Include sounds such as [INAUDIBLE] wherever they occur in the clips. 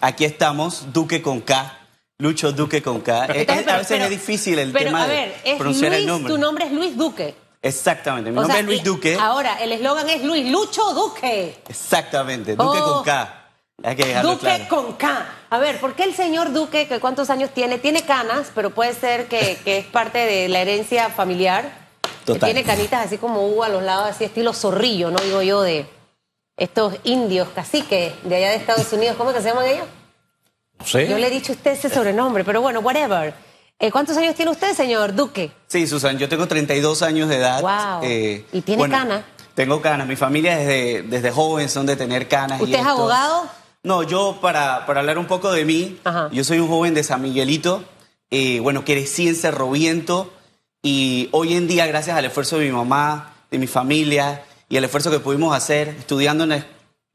aquí estamos, Duque con K. Lucho Duque con K. Eh, Entonces, eh, pero- a veces pero- es difícil el pero, tema a ver, de es pronunciar Luis, el nombre. tu nombre es Luis Duque. Exactamente, mi O nombre sea, es Luis Duque. Ahora, el eslogan es Luis Lucho Duque. Exactamente, Duque Oh. con K. Hay que Duque claro. con K. A ver, ¿por qué el señor Duque, que cuántos años tiene? Tiene canas, pero puede ser que, que es parte de la herencia familiar. Que Total. tiene canitas así como U a los lados, así estilo zorrillo, ¿no? Digo yo, de estos indios caciques de allá de Estados Unidos. ¿Cómo que se llaman ellos? No sé. Yo le he dicho a usted ese sobrenombre, pero bueno, whatever. Eh, ¿Cuántos años tiene usted, señor Duque? Sí, Susan, yo tengo 32 años de edad. Eh, Wow. ¿Y tiene canas? Tengo canas. Mi familia desde, desde joven son de tener canas. y ¿Usted es esto. abogado? No, yo para, para hablar un poco de mí, Ajá. yo soy un joven de San Miguelito, eh, bueno, crecí en Cerro Viento y hoy en día, gracias al esfuerzo de mi mamá, de mi familia y el esfuerzo que pudimos hacer estudiando en la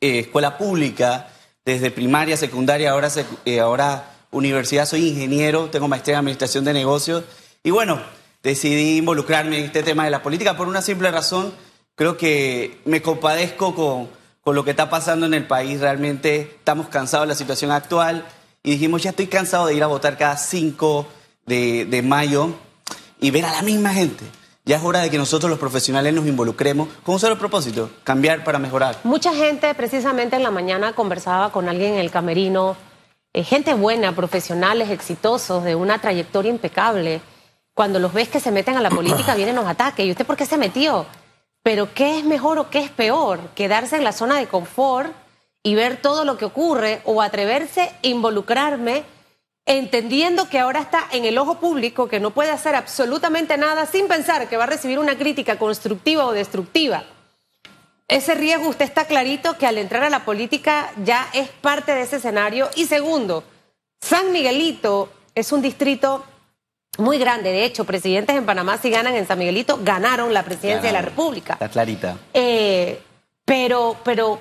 eh, escuela pública, desde primaria, secundaria, ahora, sec- eh, ahora universidad, soy ingeniero, tengo maestría en administración de negocios. Y bueno, decidí involucrarme en este tema de la política por una simple razón, creo que me compadezco con, con lo que está pasando en el país, realmente estamos cansados de la situación actual y dijimos, ya estoy cansado de ir a votar cada 5 de, de mayo y ver a la misma gente. Ya es hora de que nosotros los profesionales nos involucremos con un solo propósito, cambiar para mejorar. Mucha gente, precisamente en la mañana, conversaba con alguien en el camerino, eh, gente buena, profesionales, exitosos, de una trayectoria impecable. Cuando los ves que se meten a la política, [CLEARS THROAT] vienen los ataques. ¿Y usted por qué se metió? Pero ¿qué es mejor o qué es peor? Quedarse en la zona de confort y ver todo lo que ocurre o atreverse a involucrarme entendiendo que ahora está en el ojo público, que no puede hacer absolutamente nada sin pensar que va a recibir una crítica constructiva o destructiva. Ese riesgo usted está clarito que al entrar a la política ya es parte de ese escenario. Y segundo, San Miguelito es un distrito muy grande. De hecho, presidentes en Panamá si ganan en San Miguelito, ganaron la presidencia de la. República. Está clarita. Eh, pero, pero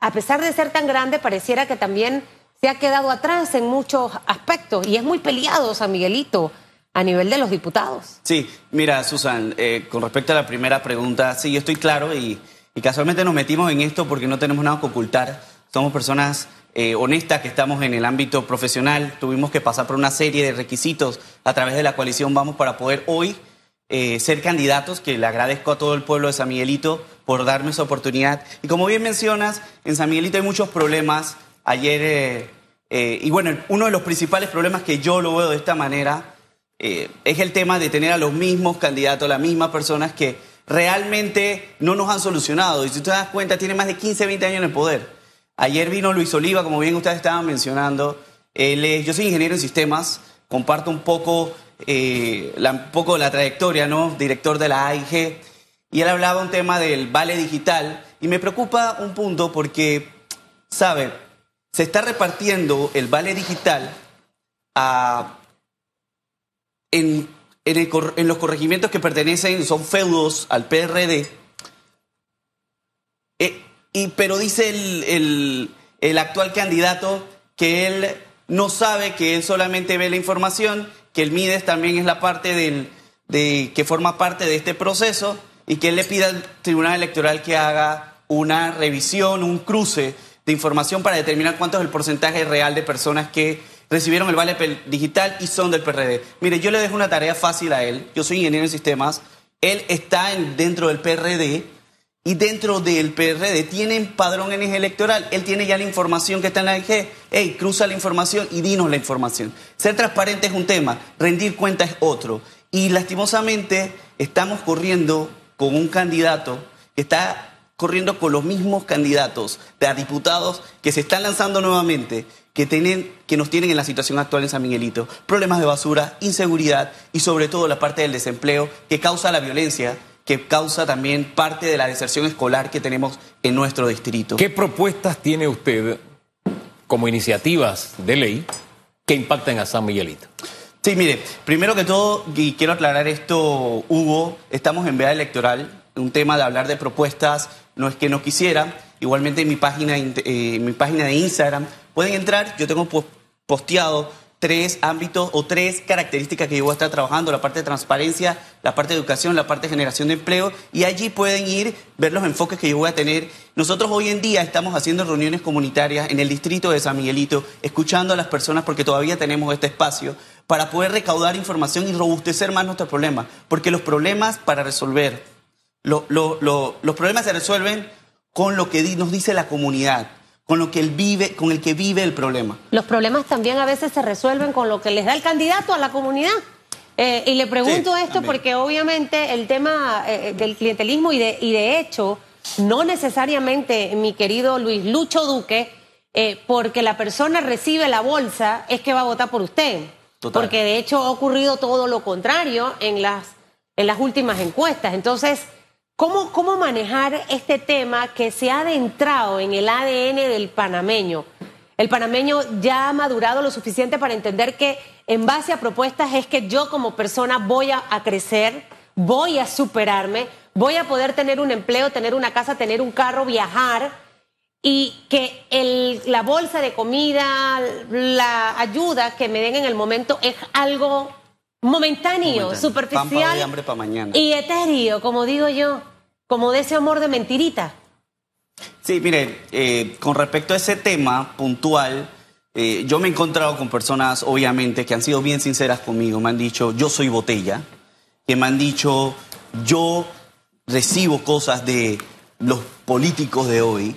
a pesar de ser tan grande, pareciera que también se ha quedado atrás en muchos aspectos y es muy peleado San Miguelito a nivel de los diputados. Sí, mira, Susan, eh, con respecto a la primera pregunta, sí, yo estoy claro y, casualmente nos metimos en esto porque no tenemos nada que ocultar. Somos personas eh, honestas que estamos en el ámbito profesional. Tuvimos que pasar por una serie de requisitos a través de la coalición Vamos para poder hoy eh, ser candidatos, que le agradezco a todo el pueblo de San Miguelito por darme esa oportunidad. Y como bien mencionas, en San Miguelito hay muchos problemas. Ayer, eh, eh, y bueno, uno de los principales problemas que yo lo veo de esta manera eh, es el tema de tener a los mismos candidatos, las mismas personas que realmente no nos han solucionado. Y si te das cuenta, tiene más de 15, 20 años en el poder. Ayer vino Luis Oliva, como bien ustedes estaban mencionando. Él es- yo soy ingeniero en sistemas, comparto un poco, la, un poco la trayectoria, ¿no? Director de la AIG. Y él hablaba un tema del vale digital. Y me preocupa un punto porque, ¿sabe? Se está repartiendo el vale digital en, en los corregimientos que pertenecen, son feudos al PRD. Eh, y, pero dice el, el- el actual candidato que él no sabe, que él solamente ve la información, que el MIDES también es la parte del, de, que forma parte de este proceso y que él le pida al Tribunal Electoral que haga una revisión, un cruce de información para determinar cuánto es el porcentaje real de personas que recibieron el vale digital y son del PRD. Mire, yo le dejo una tarea fácil a él. Yo soy ingeniero en sistemas. Él está en- dentro del PRD y dentro del PRD tienen padrón eje electoral. Él tiene ya la información que está en la EG. Hey, cruza la información y dinos la información. Ser transparente es un tema, rendir cuenta es otro. Y lastimosamente estamos corriendo con un candidato que está corriendo con los mismos candidatos de a diputados que se están lanzando nuevamente, que, tienen, que nos tienen en la situación actual en San Miguelito. Problemas de basura, inseguridad y sobre todo la parte del desempleo que causa la violencia, que causa también parte de la deserción escolar que tenemos en nuestro distrito. ¿Qué propuestas tiene usted como iniciativas de ley que impacten a San Miguelito? Sí, mire, primero que todo, y quiero aclarar esto, Hugo, estamos en veda electoral, un tema de hablar de propuestas, no es que no quisiera, igualmente en mi página, in- eh, mi página de Instagram pueden entrar, yo tengo pos- posteado tres ámbitos o tres características que yo voy a estar trabajando, la parte de transparencia, la parte de educación, la parte de generación de empleo, y allí pueden ir, ver los enfoques que yo voy a tener. Nosotros hoy en día estamos haciendo reuniones comunitarias en el distrito de San Miguelito, escuchando a las personas porque todavía tenemos este espacio para poder recaudar información y robustecer más nuestros problemas, porque los problemas para resolver, los problemas se resuelven con lo que nos dice la comunidad con lo que él vive, con el que vive el problema. Los problemas también a veces se resuelven con lo que les da el candidato a la comunidad. Eh, y le pregunto esto porque obviamente el tema eh, del clientelismo y de, y de hecho, no necesariamente, mi querido Luis Lucho Duque, eh, porque la persona recibe la bolsa, es que va a votar por usted. Porque de hecho ha ocurrido todo lo contrario en las, en las últimas encuestas. Entonces, ¿Cómo, ¿Cómo manejar este tema que se ha adentrado en el ADN del panameño? El panameño ya ha madurado lo suficiente para entender que en base a propuestas es que yo como persona voy a, crecer, voy a superarme, voy a poder tener un empleo, tener una casa, tener un carro, viajar y que el, la bolsa de comida, la ayuda que me den en el momento es algo momentáneo, superficial y etéreo, como digo yo, como de ese amor de mentirita. Sí, mire, eh, con respecto a ese tema puntual, eh, yo me he encontrado con personas, obviamente, que han sido bien sinceras conmigo. Me han dicho, yo soy botella. Que me han dicho, yo recibo cosas de los políticos de hoy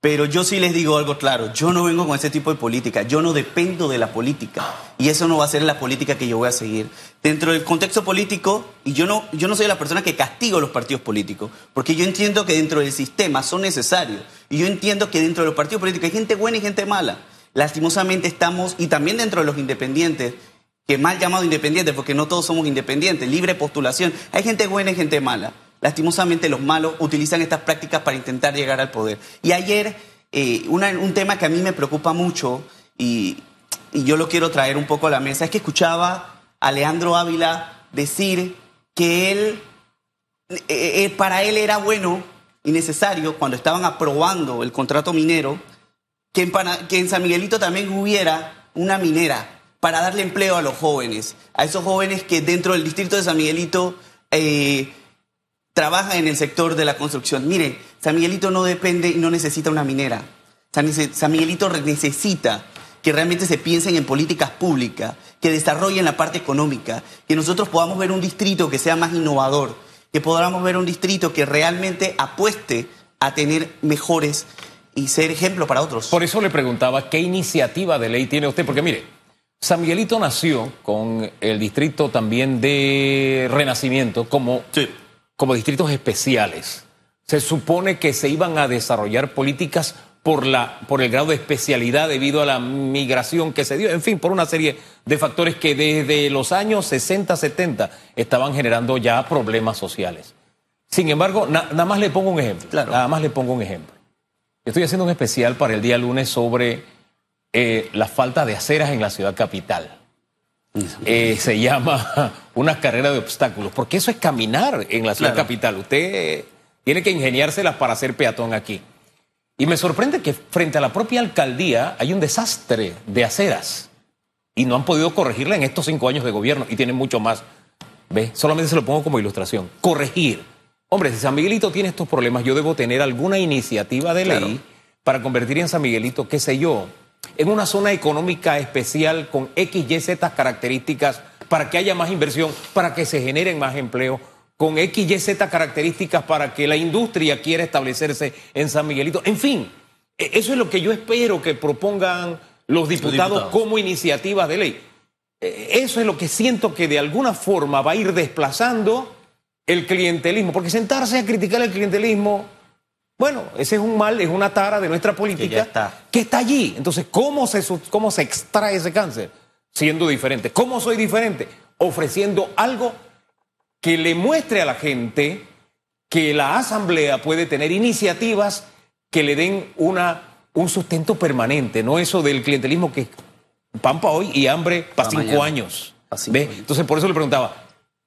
pero yo sí les digo algo claro, yo no vengo con ese tipo de política, yo no dependo de la política y eso no va a ser la política que yo voy a seguir. Dentro del contexto político, y yo no, yo no soy la persona que castigo los partidos políticos, porque yo entiendo que dentro del sistema son necesarios y yo entiendo que dentro de los partidos políticos hay gente buena y gente mala. Lastimosamente estamos, y también dentro de los independientes, que mal llamado independientes, porque no todos somos independientes, libre postulación, hay gente buena y gente mala. Lastimosamente los malos utilizan estas prácticas para intentar llegar al poder. Y ayer, eh, un tema que a mí me preocupa mucho y, yo lo quiero traer un poco a la mesa, es que escuchaba a Leandro Ávila decir que él, eh, eh, para él era bueno y necesario, cuando estaban aprobando el contrato minero, que en, que en San Miguelito también hubiera una minera para darle empleo a los jóvenes, a esos jóvenes que dentro del distrito de San Miguelito trabaja en el sector de la construcción. Mire, San Miguelito no depende y no necesita una minera. San Miguelito necesita que realmente se piensen en políticas públicas, que desarrollen la parte económica, que nosotros podamos ver un distrito que sea más innovador, que podamos ver un distrito que realmente apueste a tener mejores y ser ejemplo para otros. Por eso le preguntaba qué iniciativa de ley tiene usted, porque mire, San Miguelito nació con el distrito también de Renacimiento como como distritos especiales. Se supone que se iban a desarrollar políticas por, la, por el grado de especialidad debido a la migración que se dio, en fin, por una serie de factores que desde los años 60, 70 estaban generando ya problemas sociales. Sin embargo, nada más le pongo un ejemplo. Nada más le pongo un ejemplo. Estoy haciendo un especial para el día lunes sobre eh, la falta de aceras en la ciudad capital. Eh, se llama [LAUGHS] una carrera de obstáculos, porque eso es caminar en la ciudad capital. Usted tiene que ingeniárselas para ser peatón aquí. Y me sorprende que frente a la propia alcaldía hay un desastre de aceras y no han podido corregirla en estos cinco años de gobierno y tienen mucho más. ¿Ve? Solamente se lo pongo como ilustración. Corregir. Hombre, si San Miguelito tiene estos problemas, yo debo tener alguna iniciativa de ley para convertir en San Miguelito, qué sé yo, en una zona económica especial con X, Y, Z características para que haya más inversión, para que se generen más empleo, con X, Y, Z características para que la industria quiera establecerse en San Miguelito. En fin, e, eso es lo que yo espero que propongan los diputados, como iniciativas de ley. E, eso es lo que siento que de alguna forma va a ir desplazando el clientelismo, porque sentarse a criticar el clientelismo bueno, ese es un mal, es una tara de nuestra política que, está. allí. Entonces, ¿cómo se, ¿cómo se extrae ese cáncer? Siendo diferente. ¿Cómo soy diferente? Ofreciendo algo que le muestre a la gente que la asamblea puede tener iniciativas que le den una, un sustento permanente, no eso del clientelismo que es pan para hoy y hambre para cinco años. Entonces, por eso le preguntaba,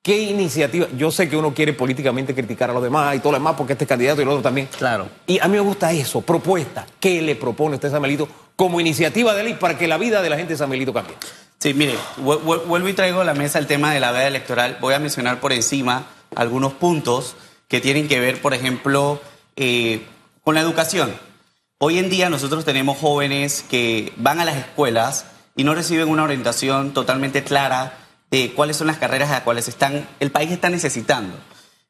¿Qué iniciativa? Yo sé que uno quiere políticamente criticar a los demás y todo lo demás porque este candidato y el otro también. Claro. Y a mí me gusta eso, propuesta. ¿Qué le propone usted, Samuelito, como iniciativa de ley para que la vida de la gente de Samuelito cambie? Sí, mire, vuelvo y traigo a la mesa el tema de la veda electoral. Voy a mencionar por encima algunos puntos que tienen que ver, por ejemplo, eh, con la educación. Hoy en día nosotros tenemos jóvenes que van a las escuelas y no reciben una orientación totalmente clara de cuáles son las carreras a las cuales están, el país está necesitando.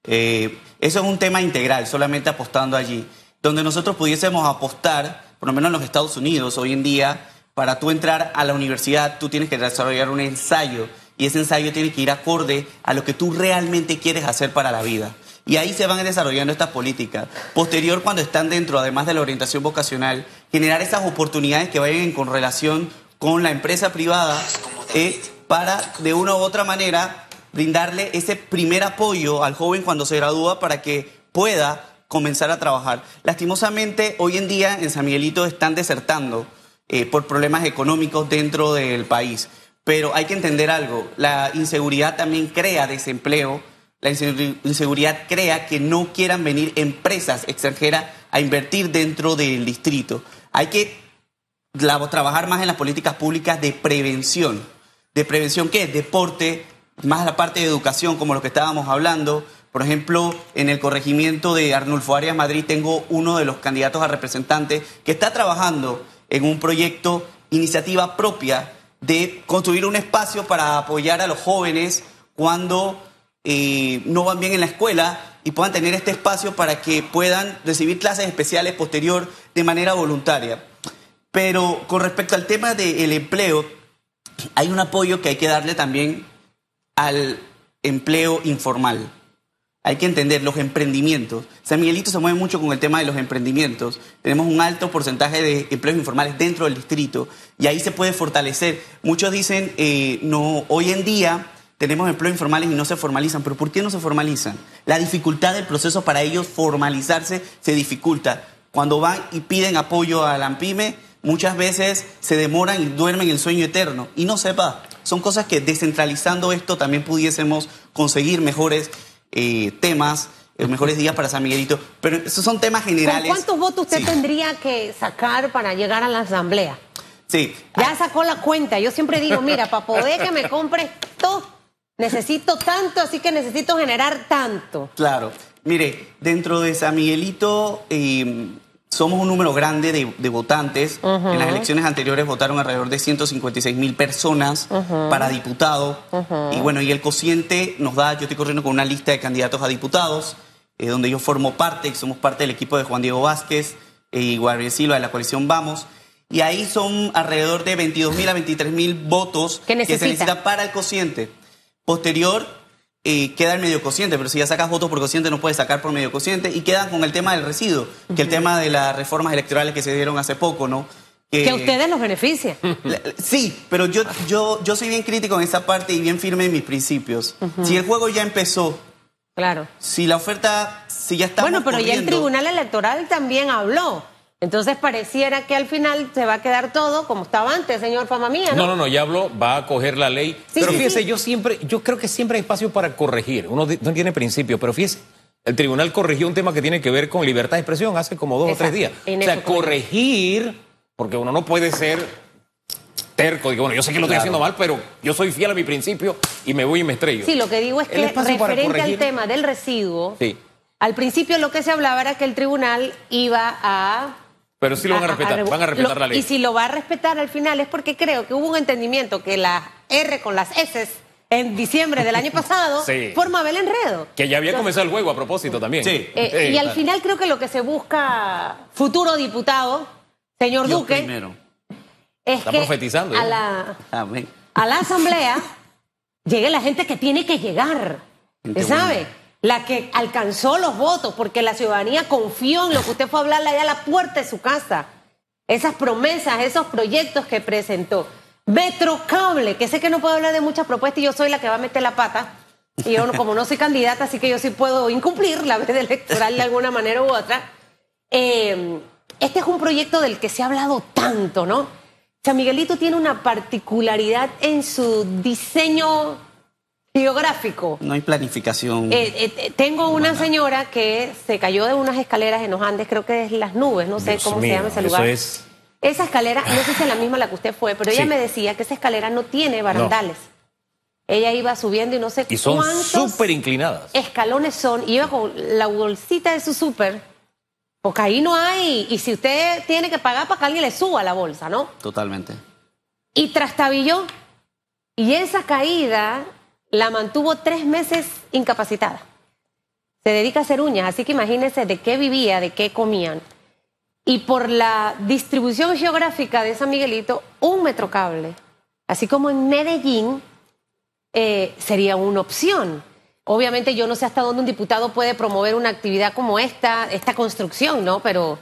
Eh, eso es un tema integral, solamente apostando allí. Donde nosotros pudiésemos apostar, por lo menos en los Estados Unidos, hoy en día, para tú entrar a la universidad, tú tienes que desarrollar un ensayo y ese ensayo tiene que ir acorde a lo que tú realmente quieres hacer para la vida. Y ahí se van desarrollando estas políticas. Posterior, cuando están dentro, además de la orientación vocacional, generar esas oportunidades que vayan con relación con la empresa privada eh, para, de una u otra manera, brindarle ese primer apoyo al joven cuando se gradúa para que pueda comenzar a trabajar. Lastimosamente, hoy en día en San Miguelito están desertando eh, por problemas económicos dentro del país. Pero hay que entender algo, la inseguridad también crea desempleo, la inseguridad crea que no quieran venir empresas extranjeras a invertir dentro del distrito. Hay que trabajar más en las políticas públicas de prevención. ¿De prevención qué? Deporte, más la parte de educación, como lo que estábamos hablando. Por ejemplo, en el corregimiento de Arnulfo Arias Madrid tengo uno de los candidatos a representante que está trabajando en un proyecto, iniciativa propia, de construir un espacio para apoyar a los jóvenes cuando eh, no van bien en la escuela y puedan tener este espacio para que puedan recibir clases especiales posterior de manera voluntaria. Pero con respecto al tema del empleo, hay un apoyo que hay que darle también al empleo informal. Hay que entender los emprendimientos. San Miguelito se mueve mucho con el tema de los emprendimientos. Tenemos un alto porcentaje de empleos informales dentro del distrito y ahí se puede fortalecer. Muchos dicen, eh, no, hoy en día tenemos empleos informales y no se formalizan, pero ¿por qué no se formalizan? La dificultad del proceso para ellos formalizarse se dificulta. Cuando van y piden apoyo a la AMPIME, muchas veces se demoran y duermen el sueño eterno y no sepa. Son cosas que descentralizando esto también pudiésemos conseguir mejores eh, temas, los mejores días para San Miguelito, pero esos son temas generales. ¿Cuántos votos usted tendría que sacar para llegar a la asamblea? Sí. Ya sacó la cuenta. Yo siempre digo, mira, para poder que me [LAUGHS] compre esto, necesito tanto, así que necesito generar tanto. Claro. Mire, dentro de San Miguelito, eh, somos un número grande de, votantes. En las elecciones anteriores votaron alrededor de 156 mil personas para diputado. Y bueno, y el cociente nos da, yo estoy corriendo con una lista de candidatos a diputados, eh, donde yo formo parte, somos parte del equipo de Juan Diego Vázquez eh, y Guardia Silva de la coalición Vamos. Y ahí son alrededor de 22 mil a 23 mil votos que se necesitan para el cociente. Posterior, queda el medio cociente, pero si ya sacas votos por cociente no puedes sacar por medio cociente y quedan con el tema del residuo, que el tema de las reformas electorales que se dieron hace poco, ¿no? Que, a ustedes los beneficia. Sí, pero yo, yo, yo soy bien crítico en esa parte y bien firme en mis principios. Si el juego ya empezó, claro. si la oferta, si ya está... Bueno, pero ya el Tribunal Electoral también habló. Entonces pareciera que al final se va a quedar todo como estaba antes, señor Fama Mía. No, no, no, ya habló, va a coger la ley. pero fíjese, yo siempre, yo creo que siempre hay espacio para corregir. Uno no tiene principio, pero fíjese, el tribunal corrigió un tema que tiene que ver con libertad de expresión hace como dos o tres días. o sea, corregir, porque uno no puede ser terco, digo, bueno, yo sé que lo estoy haciendo mal, pero yo soy fiel a mi principio y me voy y me estrello. Sí, lo que digo es que referente al tema del residuo, al principio lo que se hablaba era que el tribunal iba a pero sí lo van a respetar, van a respetar la ley. Y si lo va a respetar al final es porque creo que hubo un entendimiento que la R con las S en diciembre del año [LAUGHS] pasado formaba el enredo. Que ya había comenzado el juego a propósito también. Sí. Eh, y al final creo que lo que se busca, futuro diputado, señor Duque, es Está que profetizando, a, la, a la asamblea llegue la gente que tiene que llegar. ¿Sabe? La que alcanzó los votos, porque la ciudadanía confió en lo que usted fue a hablarle allá a la puerta de su casa. Esas promesas, esos proyectos que presentó. Metrocable, que sé que no puedo hablar de muchas propuestas y yo soy la que va a meter la pata. Y yo, como no soy candidata, así que yo sí puedo incumplir la veda electoral de alguna manera u otra. Eh, este es un proyecto del que se ha hablado tanto, ¿no? San Miguelito tiene una particularidad en su diseño geográfico. No hay planificación. Eh, eh, tengo una señora que se cayó de unas escaleras en los Andes, creo que es Las Nubes, no sé cómo se llama ese lugar. Eso es Esa escalera, no sé si es la misma la que usted fue, pero ella Sí. me decía que esa escalera no tiene barandales. Ella iba subiendo y no sé Y son cuántos súper inclinadas. escalones son, y iba con la bolsita de su súper, porque ahí no hay, y si usted tiene que pagar para que alguien le suba la bolsa, ¿no? Totalmente. Y trastabilló, y esa caída la mantuvo tres meses incapacitada. Se dedica a hacer uñas, así que imagínense de qué vivía, de qué comían. Y por la distribución geográfica de San Miguelito, un metro cable, así como en Medellín, eh, sería una opción. Obviamente yo no sé hasta dónde un diputado puede promover una actividad como esta, esta construcción, ¿no? Pero,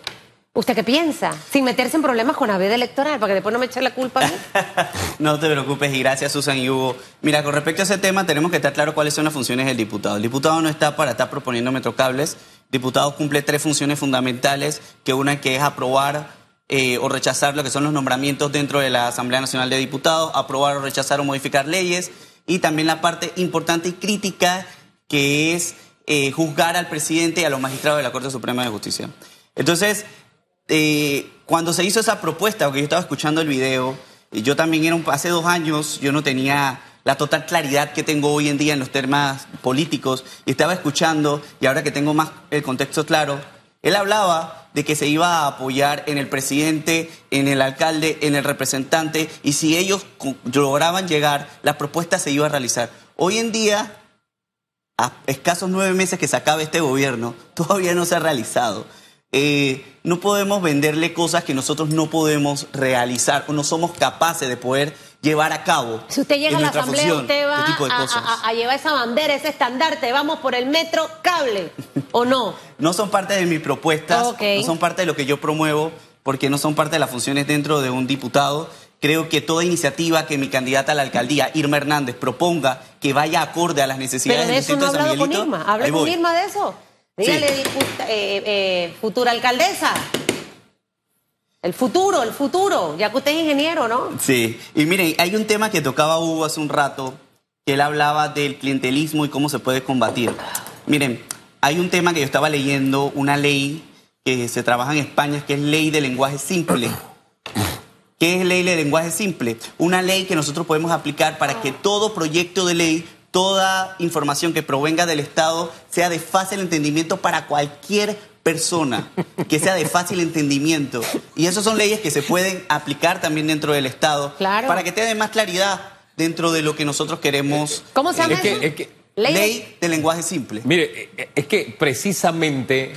¿usted qué piensa? Sin meterse en problemas con la veda electoral, para que después no me eche la culpa a mí. [LAUGHS] No te preocupes y gracias Susan y Hugo. Mira, con respecto a ese tema tenemos que estar claro cuáles son las funciones del diputado. El diputado no está para estar proponiendo metrocables. El diputado cumple tres funciones fundamentales, que una que es aprobar eh, o rechazar lo que son los nombramientos dentro de la Asamblea Nacional de Diputados, aprobar o rechazar o modificar leyes y también la parte importante y crítica que es eh, juzgar al presidente y a los magistrados de la Corte Suprema de Justicia. Entonces, eh, cuando se hizo esa propuesta, porque yo estaba escuchando el video, yo también era un, hace dos años, yo no tenía la total claridad que tengo hoy en día en los temas políticos, y estaba escuchando, y ahora que tengo más el contexto claro, él hablaba de que se iba a apoyar en el presidente, en el alcalde, en el representante, y si ellos lograban llegar, la propuesta se iba a realizar. Hoy en día, a escasos nueve meses que se acabe este gobierno, todavía no se ha realizado. Eh, no podemos venderle cosas que nosotros no podemos realizar o no somos capaces de poder llevar a cabo. Si usted llega a la asamblea, función, usted va este tipo de a, cosas. a- a llevar esa bandera, ese estandarte, vamos por el metro cable, ¿o no? [LAUGHS] No son parte de mis propuestas, no son parte de lo que yo promuevo, porque no son parte de las funciones dentro de un diputado. Creo que toda iniciativa que mi candidata a la alcaldía, Irma Hernández, proponga que vaya acorde a las Pero necesidades de del no distrito de San hablado con Miguelito, Irma. Con voy. Irma de eso. Dígale, Sí. diputa- eh, eh, futura alcaldesa. El futuro, el futuro. Ya que usted es ingeniero, ¿no? Sí, y miren, hay un tema que tocaba Hugo hace un rato, que él hablaba del clientelismo y cómo se puede combatir. Miren, hay un tema que yo estaba leyendo, una ley que se trabaja en España, que es ley de lenguaje simple. ¿Qué es ley de lenguaje simple? Una ley que nosotros podemos aplicar para que todo proyecto de ley, toda información que provenga del Estado sea de fácil entendimiento para cualquier persona, que sea de fácil entendimiento. Y esas son leyes que se pueden aplicar también dentro del Estado Claro. para que tenga más claridad dentro de lo que nosotros queremos. ¿Cómo se llama Es que- eso? es que- Ley- Ley de lenguaje simple. Mire, eh, es que precisamente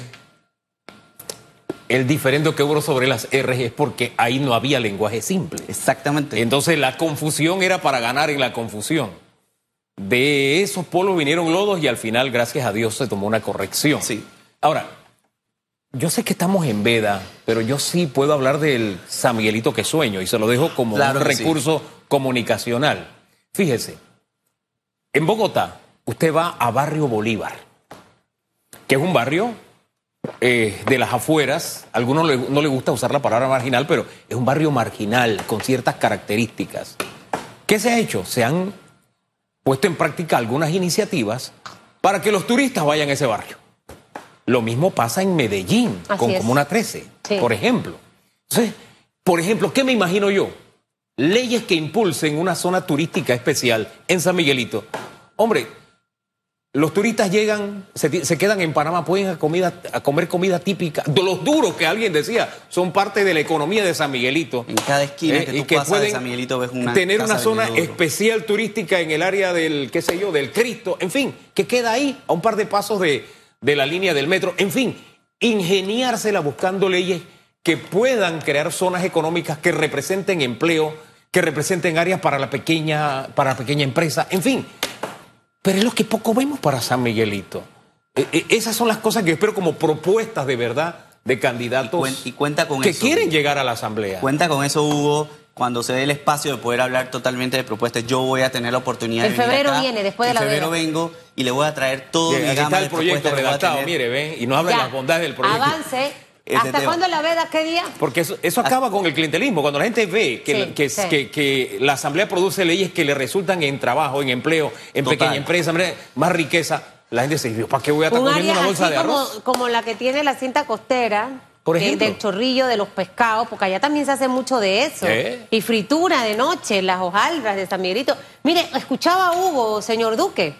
el diferendo que hubo sobre las R es porque ahí no había lenguaje simple. Exactamente. Entonces la confusión era para ganar en la confusión. De esos polos vinieron lodos y al final, gracias a Dios, se tomó una corrección. Sí. Ahora, yo sé que estamos en veda, pero yo sí puedo hablar del San Miguelito que sueño y se lo dejo como Claro un sí. recurso comunicacional. Fíjese, en Bogotá usted va a Barrio Bolívar, que es un barrio eh, de las afueras, a algunos le- no les gusta usar la palabra marginal, pero es un barrio marginal con ciertas características. ¿Qué se ha hecho? Se han puesto en práctica algunas iniciativas para que los turistas vayan a ese barrio. Lo mismo pasa en Medellín, Así con es. Comuna 13, Sí. por ejemplo. Entonces, por ejemplo, ¿qué me imagino yo? Leyes que impulsen una zona turística especial en San Miguelito. Hombre, los turistas llegan, se, quedan en Panamá, pueden a, comida, a comer comida típica. De los duros que alguien decía, son parte de la economía de San Miguelito. En cada esquina Eh, que y tú que pasas de pueden San Miguelito ves una tener casa una zona especial turística en el área del, qué sé yo, del Cristo, en fin, que queda ahí a un par de pasos de, de la línea del metro, en fin, ingeniársela buscando leyes que puedan crear zonas económicas que representen empleo, que representen áreas para la pequeña, para la pequeña empresa, en fin. Pero es lo que poco vemos para San Miguelito. E- e- esas son las cosas que yo espero como propuestas de verdad de candidatos cuen- y cuenta con que eso. quieren llegar a la asamblea. Cuenta con eso, Hugo. Cuando se dé el espacio de poder hablar totalmente de propuestas, yo voy a tener la oportunidad En de venir febrero acá. viene, después de en la febrero veda. vengo y le voy a traer todo mi gama está de el proyecto redactado, mire, ven, y nos habla de las bondades del proyecto. Avance. ¿Hasta cuándo la veda? ¿Qué día? Porque eso, eso acaba con el clientelismo. Cuando la gente ve que, Sí, que, sí. que- que la Asamblea produce leyes que le resultan en trabajo, en empleo, en Total. pequeña empresa, más riqueza, la gente se dice, ¿para qué voy a estar Un cogiendo área una bolsa así de arroz? como la que tiene la cinta costera, Por eh, ejemplo. del chorrillo de los pescados, porque allá también se hace mucho de eso. ¿Eh? Y fritura de noche, las hojaldras de San Miguelito. Mire, escuchaba a Hugo, señor Duque.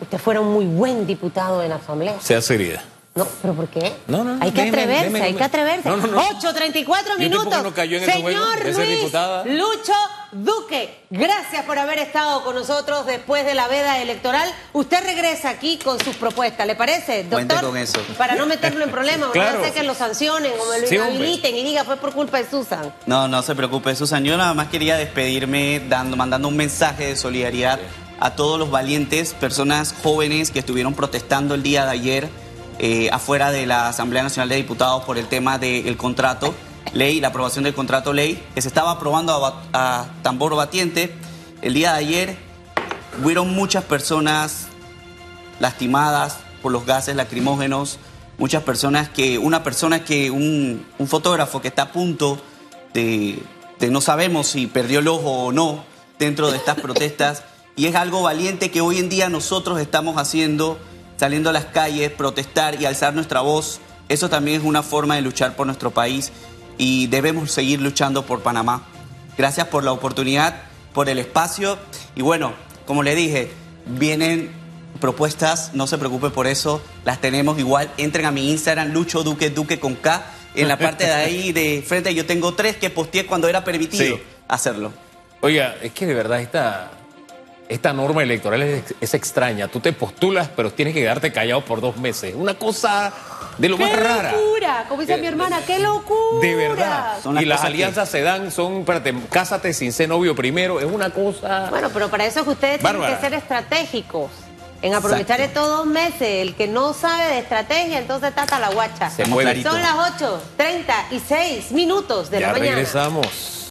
Usted fuera un muy buen diputado en la Asamblea. Sea seriedad. No, ¿pero por qué? No, no, no, Hay que déjeme, atreverse, déjeme, hay que atreverse. No, no, no. 8.34 ¿Y usted minutos. por qué no cayó en ese Señor Luis diputada? Lucho Duque, gracias por haber estado con nosotros después de la veda electoral. Usted regresa aquí con sus propuestas, ¿le parece, doctor? Cuente con eso. Para no meterlo en problemas, Claro. no sé que lo sancionen o me lo Sí, hombre. inhabiliten y diga fue por culpa de Susan. No, no se preocupe, Susan. Yo nada más quería despedirme dando, mandando un mensaje de solidaridad a todos los valientes, personas jóvenes que estuvieron protestando el día de ayer eh, afuera de la Asamblea Nacional de Diputados por el tema del contrato ley, la aprobación del contrato ley, que se estaba aprobando a, a tambor batiente. El día de ayer hubieron muchas personas lastimadas por los gases lacrimógenos, muchas personas que, una persona que, un, un fotógrafo que está a punto de, de no sabemos si perdió el ojo o no dentro de estas protestas, y es algo valiente que hoy en día nosotros estamos haciendo, saliendo a las calles, protestar y alzar nuestra voz. Eso también es una forma de luchar por nuestro país y debemos seguir luchando por Panamá. Gracias por la oportunidad, por el espacio y bueno, como le dije, vienen propuestas, no se preocupe por eso, las tenemos igual. Entren a mi Instagram, Lucho Duque, Duque con K. En la parte de ahí de frente yo tengo tres que posteé cuando era permitido Sí. hacerlo. Oiga, es que de verdad esta, esta norma electoral es, es extraña. Tú te postulas, pero tienes que quedarte callado por dos meses. Una cosa de lo ¡Qué más rara. locura! Como dice Eh, mi hermana, ¡qué locura! De verdad. Son las y las que- alianzas se dan, son, espérate, cásate sin ser novio primero. Es una cosa. Bueno, pero para eso es que ustedes tienen que ser estratégicos. En aprovechar estos dos meses. El que no sabe de estrategia, entonces está hasta la guacha. Se. Son las 8.36 minutos de ya la mañana. regresamos.